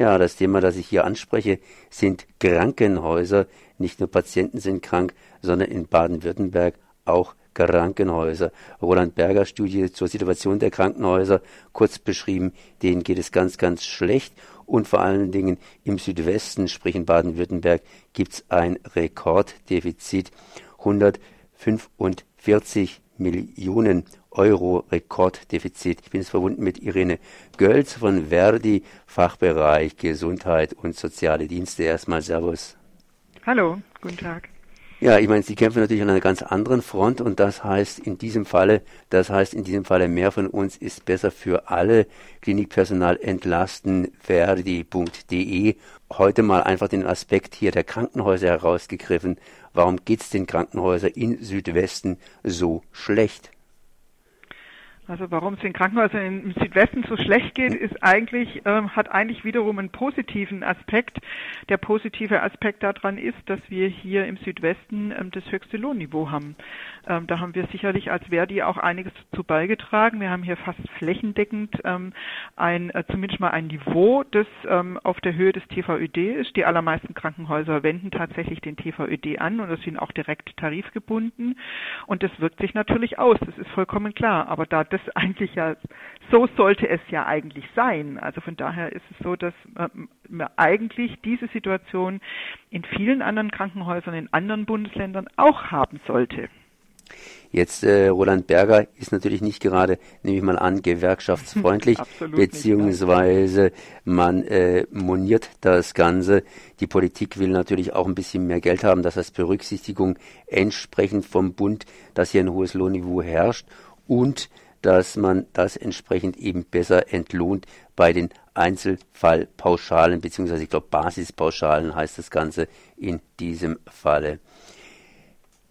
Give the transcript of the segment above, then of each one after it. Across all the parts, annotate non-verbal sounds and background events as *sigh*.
Ja, das Thema, das ich hier anspreche, sind Krankenhäuser. Nicht nur Patienten sind krank, sondern in Baden-Württemberg auch Krankenhäuser. Roland Berger Studie zur Situation der Krankenhäuser, kurz beschrieben, denen geht es ganz, ganz schlecht. Und vor allen Dingen im Südwesten, sprich in Baden-Württemberg, gibt es ein Rekorddefizit. 145 Millionen Euro Rekorddefizit. Ich bin jetzt verbunden mit Irene Gölz von Verdi, Fachbereich Gesundheit und soziale Dienste. Erstmal Servus. Hallo, guten Tag. Ja, ich meine, Sie kämpfen natürlich an einer ganz anderen Front und das heißt in diesem Falle, das heißt in diesem Falle mehr von uns ist besser für alle. Klinikpersonal entlasten verdi.de. Heute mal einfach den Aspekt hier der Krankenhäuser herausgegriffen. Warum geht's den Krankenhäusern in Südwesten so schlecht? Also warum es den Krankenhäusern im Südwesten so schlecht geht, ist eigentlich, ähm, hat eigentlich wiederum einen positiven Aspekt. Der positive Aspekt daran ist, dass wir hier im Südwesten ähm, das höchste Lohnniveau haben. Ähm, da haben wir sicherlich als Verdi auch einiges dazu beigetragen. Wir haben hier fast flächendeckend ähm, ein, äh, zumindest mal ein Niveau, das ähm, auf der Höhe des TVÖD ist. Die allermeisten Krankenhäuser wenden tatsächlich den TVÖD an und das sind auch direkt tarifgebunden. Und das wirkt sich natürlich aus, das ist vollkommen klar. Aber da das eigentlich ja, so sollte es ja eigentlich sein. Also von daher ist es so, dass man eigentlich diese Situation in vielen anderen Krankenhäusern in anderen Bundesländern auch haben sollte. Jetzt äh, Roland Berger ist natürlich nicht gerade, nehme ich mal an, gewerkschaftsfreundlich, *laughs* beziehungsweise nicht, man äh, moniert das Ganze. Die Politik will natürlich auch ein bisschen mehr Geld haben, das heißt Berücksichtigung entsprechend vom Bund, dass hier ein hohes Lohnniveau herrscht und dass man das entsprechend eben besser entlohnt bei den Einzelfallpauschalen, beziehungsweise ich glaube Basispauschalen heißt das Ganze in diesem Falle.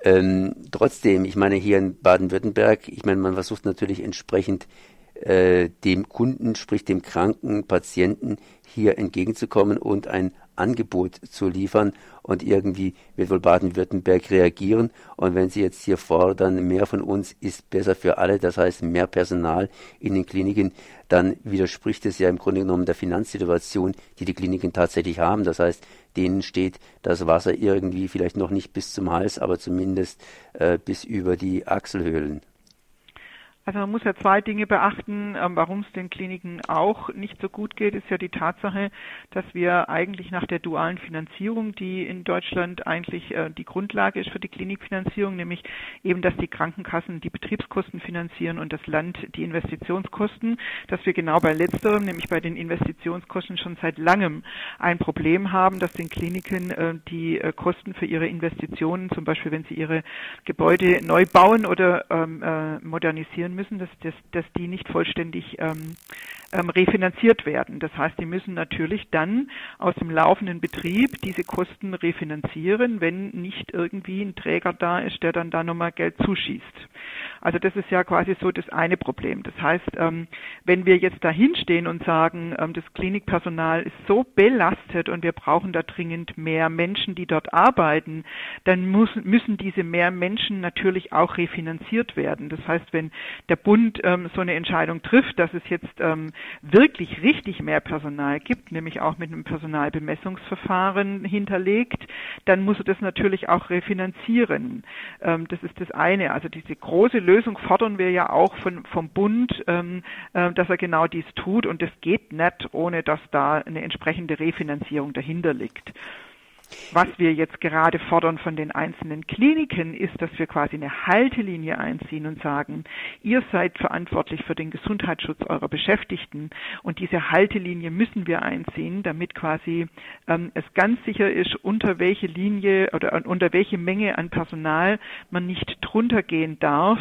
Ähm, trotzdem, ich meine hier in Baden-Württemberg, ich meine, man versucht natürlich entsprechend äh, dem Kunden, sprich dem kranken Patienten hier entgegenzukommen und ein Angebot zu liefern und irgendwie wird wohl Baden-Württemberg reagieren und wenn sie jetzt hier fordern, mehr von uns ist besser für alle, das heißt mehr Personal in den Kliniken, dann widerspricht es ja im Grunde genommen der Finanzsituation, die die Kliniken tatsächlich haben. Das heißt, denen steht das Wasser irgendwie vielleicht noch nicht bis zum Hals, aber zumindest äh, bis über die Achselhöhlen. Also man muss ja zwei Dinge beachten, ähm, warum es den Kliniken auch nicht so gut geht, ist ja die Tatsache, dass wir eigentlich nach der dualen Finanzierung, die in Deutschland eigentlich äh, die Grundlage ist für die Klinikfinanzierung, nämlich eben, dass die Krankenkassen die Betriebskosten finanzieren und das Land die Investitionskosten, dass wir genau bei letzterem, nämlich bei den Investitionskosten schon seit langem ein Problem haben, dass den Kliniken äh, die äh, Kosten für ihre Investitionen, zum Beispiel wenn sie ihre Gebäude neu bauen oder ähm, modernisieren müssen, dass, dass, dass die nicht vollständig ähm, ähm, refinanziert werden. Das heißt, die müssen natürlich dann aus dem laufenden Betrieb diese Kosten refinanzieren, wenn nicht irgendwie ein Träger da ist, der dann da nochmal Geld zuschießt. Also das ist ja quasi so das eine Problem. Das heißt, ähm, wenn wir jetzt da hinstehen und sagen, ähm, das Klinikpersonal ist so belastet und wir brauchen da dringend mehr Menschen, die dort arbeiten, dann müssen diese mehr Menschen natürlich auch refinanziert werden. Das heißt, wenn der Bund ähm, so eine Entscheidung trifft, dass es jetzt wirklich richtig mehr Personal gibt, nämlich auch mit einem Personalbemessungsverfahren hinterlegt, dann muss er das natürlich auch refinanzieren. Das ist das eine. Also diese große Lösung fordern wir ja auch von, vom Bund, ähm, äh, dass er genau dies tut und das geht nicht, ohne dass da eine entsprechende Refinanzierung dahinter liegt. Was wir jetzt gerade fordern von den einzelnen Kliniken ist, dass wir quasi eine Haltelinie einziehen und sagen, ihr seid verantwortlich für den Gesundheitsschutz eurer Beschäftigten und diese Haltelinie müssen wir einziehen, damit quasi ähm, es ganz sicher ist, unter welche Linie oder unter welche Menge an Personal man nicht drunter gehen darf.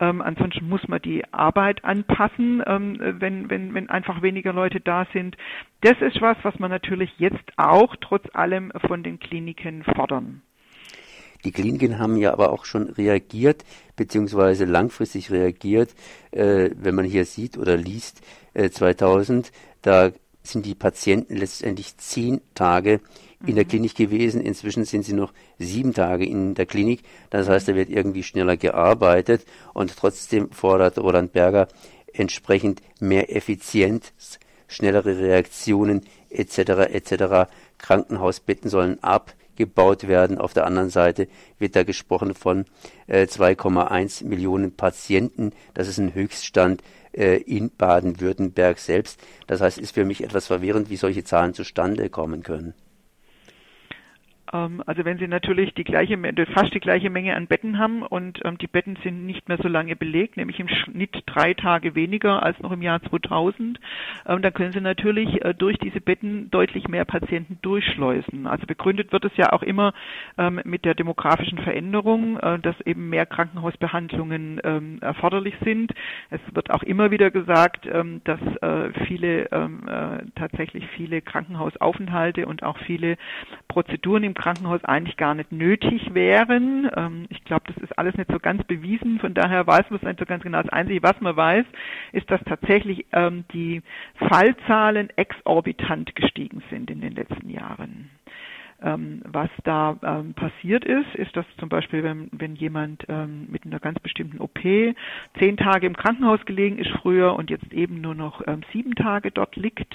Ähm, ansonsten muss man die Arbeit anpassen, ähm, wenn, wenn, wenn einfach weniger Leute da sind. Das ist was, was man natürlich jetzt auch trotz allem von den Kliniken fordern. Die Kliniken haben ja aber auch schon reagiert, beziehungsweise langfristig reagiert. Äh, wenn man hier sieht oder liest, äh, 2000, da sind die Patienten letztendlich zehn Tage in der mhm. Klinik gewesen. Inzwischen sind sie noch sieben Tage in der Klinik. Das heißt, da wird irgendwie schneller gearbeitet und trotzdem fordert Roland Berger entsprechend mehr Effizienz schnellere Reaktionen etc. etc. Krankenhausbetten sollen abgebaut werden. Auf der anderen Seite wird da gesprochen von äh, 2,1 Millionen Patienten. Das ist ein Höchststand äh, in Baden-Württemberg selbst. Das heißt, ist für mich etwas verwirrend, wie solche Zahlen zustande kommen können. Ähm, also wenn Sie natürlich die gleiche, fast die gleiche Menge an Betten haben und ähm, die Betten sind nicht mehr so lange belegt, nämlich im Schnitt drei Tage weniger als noch im Jahr 2000, ähm, dann können Sie natürlich äh, durch diese Betten deutlich mehr Patienten durchschleusen. Also begründet wird es ja auch immer mit der demografischen Veränderung, äh, dass eben mehr Krankenhausbehandlungen erforderlich sind. Es wird auch immer wieder gesagt, dass äh, viele tatsächlich viele Krankenhausaufenthalte und auch viele Prozeduren im Krankenhaus eigentlich gar nicht nötig wären. Ähm, ich glaube, das ist alles nicht so ganz bewiesen. Von daher weiß man es nicht so ganz genau. Das Einzige, was man weiß, ist, dass tatsächlich ähm, die Fallzahlen exorbitant gestiegen sind in den letzten Jahren. Ähm, was da ähm, passiert ist, ist, dass zum Beispiel, wenn, wenn jemand ähm, mit einer ganz bestimmten OP zehn Tage im Krankenhaus gelegen ist früher und jetzt eben nur noch ähm, sieben Tage dort liegt,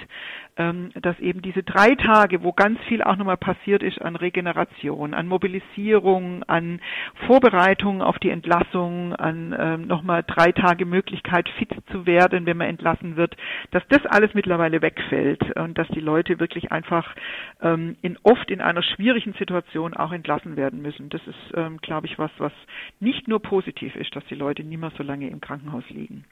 ähm, dass eben diese drei Tage, wo ganz viel auch nochmal passiert ist an Regeneration, an Mobilisierung, an Vorbereitung auf die Entlassung, an ähm, nochmal drei Tage Möglichkeit fit zu werden, wenn man entlassen wird, dass das alles mittlerweile wegfällt und dass die Leute wirklich einfach in oft in einer schwierigen Situation auch entlassen werden müssen. Das ist, ähm, glaube ich, was, was nicht nur positiv ist, dass die Leute nicht mehr so lange im Krankenhaus liegen.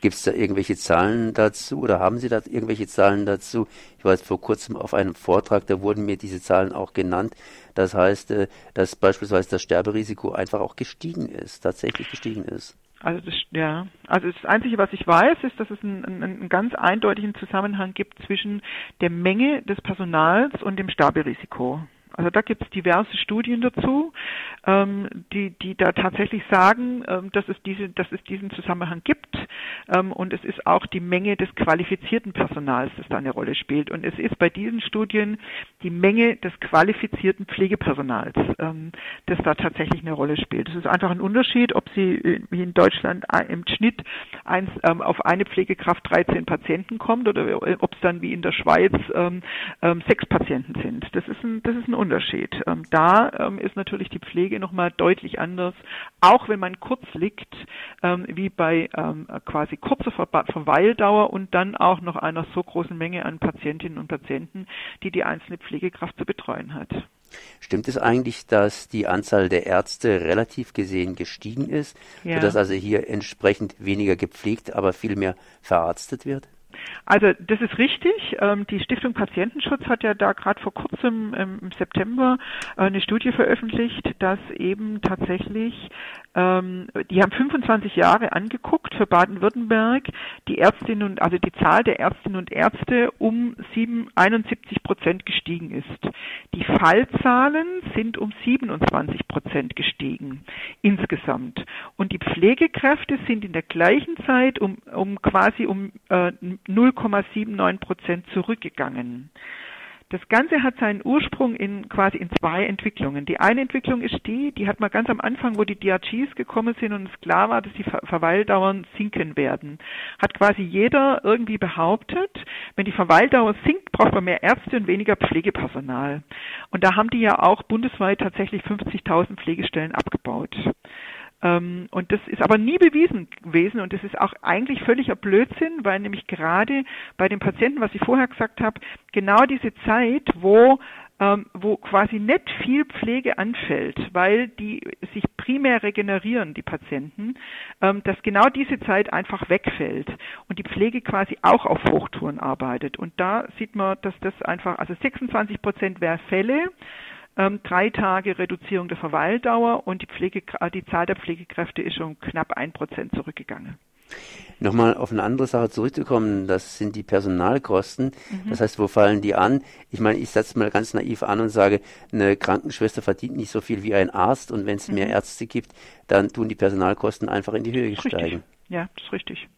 Gibt es da irgendwelche Zahlen dazu oder haben Sie da irgendwelche Zahlen dazu? Ich jetzt vor kurzem auf einem Vortrag, da wurden mir diese Zahlen auch genannt. Das heißt, äh, dass beispielsweise das Sterberisiko einfach auch gestiegen ist, tatsächlich gestiegen ist. Also das, ja, also das Einzige, was ich weiß, ist, dass es einen, einen, einen ganz eindeutigen Zusammenhang gibt zwischen der Menge des Personals und dem Sterberisiko. Also da gibt es diverse Studien dazu, ähm, die, die da tatsächlich sagen, ähm, dass, es diese, dass es diesen Zusammenhang gibt. Ähm, und es ist auch die Menge des qualifizierten Personals, das da eine Rolle spielt. Und es ist bei diesen Studien die Menge des qualifizierten Pflegepersonals, ähm, das da tatsächlich eine Rolle spielt. Es ist einfach ein Unterschied, ob Sie wie in Deutschland im Schnitt eins, ähm, auf eine Pflegekraft 13 Patienten kommt oder ob es dann wie in der Schweiz ähm, sechs Patienten sind. Das ist ein, das ist ein Unterschied. Ähm, da ähm, ist natürlich die Pflege nochmal deutlich anders, auch wenn man kurz liegt, ähm, wie bei quasi kurzer Ver Verweildauer und dann auch noch einer so großen Menge an Patientinnen und Patienten, die die einzelne Pflegekraft zu betreuen hat. Stimmt es eigentlich, dass die Anzahl der Ärzte relativ gesehen gestiegen ist, ja. sodass also hier entsprechend weniger gepflegt, aber viel mehr verarztet wird? Also das ist richtig. Ähm, die Stiftung Patientenschutz hat ja da gerade vor kurzem im September äh, eine Studie veröffentlicht, dass eben tatsächlich, ähm, die haben 25 Jahre angeguckt für Baden-Württemberg, die Ärztinnen und also die Zahl der Ärztinnen und Ärzte um 7, 71 Prozent gestiegen ist. Die Fallzahlen sind um 27 Prozent gestiegen insgesamt. Und die Pflegekräfte sind in der gleichen Zeit um, um quasi um äh, 0,79 Prozent zurückgegangen. Das Ganze hat seinen Ursprung in quasi in zwei Entwicklungen. Die eine Entwicklung ist die, die hat man ganz am Anfang, wo die DRGs gekommen sind und es klar war, dass die Verweildauern sinken werden. Hat quasi jeder irgendwie behauptet, wenn die Verweildauer sinkt, braucht man mehr Ärzte und weniger Pflegepersonal. Und da haben die ja auch bundesweit tatsächlich 50.000 Pflegestellen abgebaut. Ähm, und das ist aber nie bewiesen gewesen und das ist auch eigentlich völliger Blödsinn, weil nämlich gerade bei den Patienten, was ich vorher gesagt habe, genau diese Zeit, wo ähm, wo quasi nicht viel Pflege anfällt, weil die sich primär regenerieren, die Patienten, ähm, dass genau diese Zeit einfach wegfällt und die Pflege quasi auch auf Hochtouren arbeitet. Und da sieht man, dass das einfach, also 26 Prozent wäre Fälle, ähm, drei Tage Reduzierung der Verweildauer und die, Pflege, die Zahl der Pflegekräfte ist um knapp ein Prozent zurückgegangen. Nochmal auf eine andere Sache zurückzukommen, das sind die Personalkosten. Mhm. Das heißt, wo fallen die an? Ich meine, ich setze mal ganz naiv an und sage, eine Krankenschwester verdient nicht so viel wie ein Arzt und wenn es mhm. mehr Ärzte gibt, dann tun die Personalkosten einfach in die Höhe steigen. Ja, das ist richtig.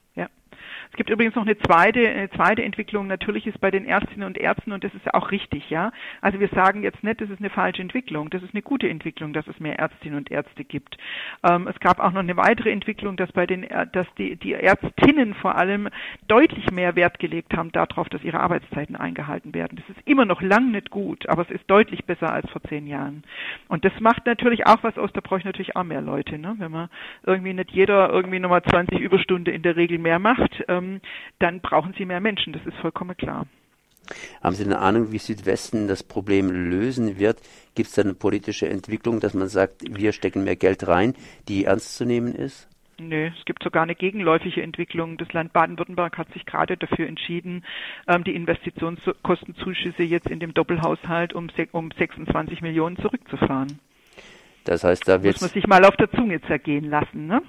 Ja. Es gibt übrigens noch eine zweite, eine zweite Entwicklung. Natürlich ist bei den Ärztinnen und Ärzten, und das ist auch richtig, ja. Also wir sagen jetzt nicht, das ist eine falsche Entwicklung. Das ist eine gute Entwicklung, dass es mehr Ärztinnen und Ärzte gibt. Ähm, es gab auch noch eine weitere Entwicklung, dass bei den, dass die, die Ärztinnen vor allem deutlich mehr Wert gelegt haben darauf, dass ihre Arbeitszeiten eingehalten werden. Das ist immer noch lang nicht gut, aber es ist deutlich besser als vor zehn Jahren. Und das macht natürlich auch was aus, da brauche ich natürlich auch mehr Leute, ne? Wenn man irgendwie nicht jeder irgendwie nochmal 20 Überstunden in der Regel mehr macht, ähm, dann brauchen sie mehr Menschen, das ist vollkommen klar. Haben Sie eine Ahnung, wie Südwesten das Problem lösen wird? Gibt es da eine politische Entwicklung, dass man sagt, wir stecken mehr Geld rein, die ernst zu nehmen ist? Nö, es gibt sogar eine gegenläufige Entwicklung. Das Land Baden-Württemberg hat sich gerade dafür entschieden, ähm, die Investitionskostenzuschüsse jetzt in dem Doppelhaushalt um, um 26 Millionen zurückzufahren. Das heißt, da wird muss man sich mal auf der Zunge zergehen lassen, ne?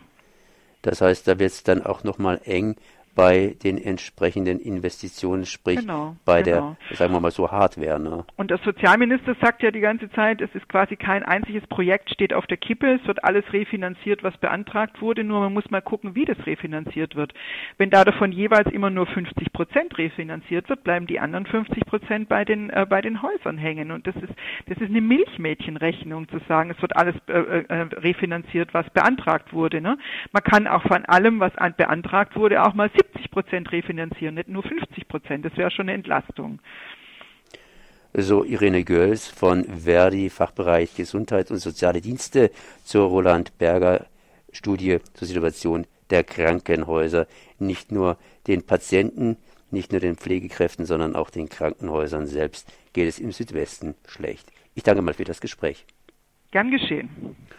Das heißt, da wird es dann auch nochmal eng, bei den entsprechenden Investitionen, sprich genau, bei genau. der, sagen wir mal so, Hardware. Ne? Und der Sozialminister sagt ja die ganze Zeit, es ist quasi kein einziges Projekt steht auf der Kippe, es wird alles refinanziert, was beantragt wurde, nur man muss mal gucken, wie das refinanziert wird. Wenn da davon jeweils immer nur 50 Prozent refinanziert wird, bleiben die anderen 50 Prozent bei den, äh, bei den Häusern hängen. Und das ist, das ist eine Milchmädchenrechnung zu sagen, es wird alles äh, äh, refinanziert, was beantragt wurde. Ne? Man kann auch von allem, was beantragt wurde, auch mal 70 Prozent refinanzieren, nicht nur 50 Prozent. Das wäre schon eine Entlastung. So Irene Göls von Verdi, Fachbereich Gesundheit und Soziale Dienste zur Roland Berger Studie zur Situation der Krankenhäuser. Nicht nur den Patienten, nicht nur den Pflegekräften, sondern auch den Krankenhäusern selbst geht es im Südwesten schlecht. Ich danke mal für das Gespräch. Gern geschehen.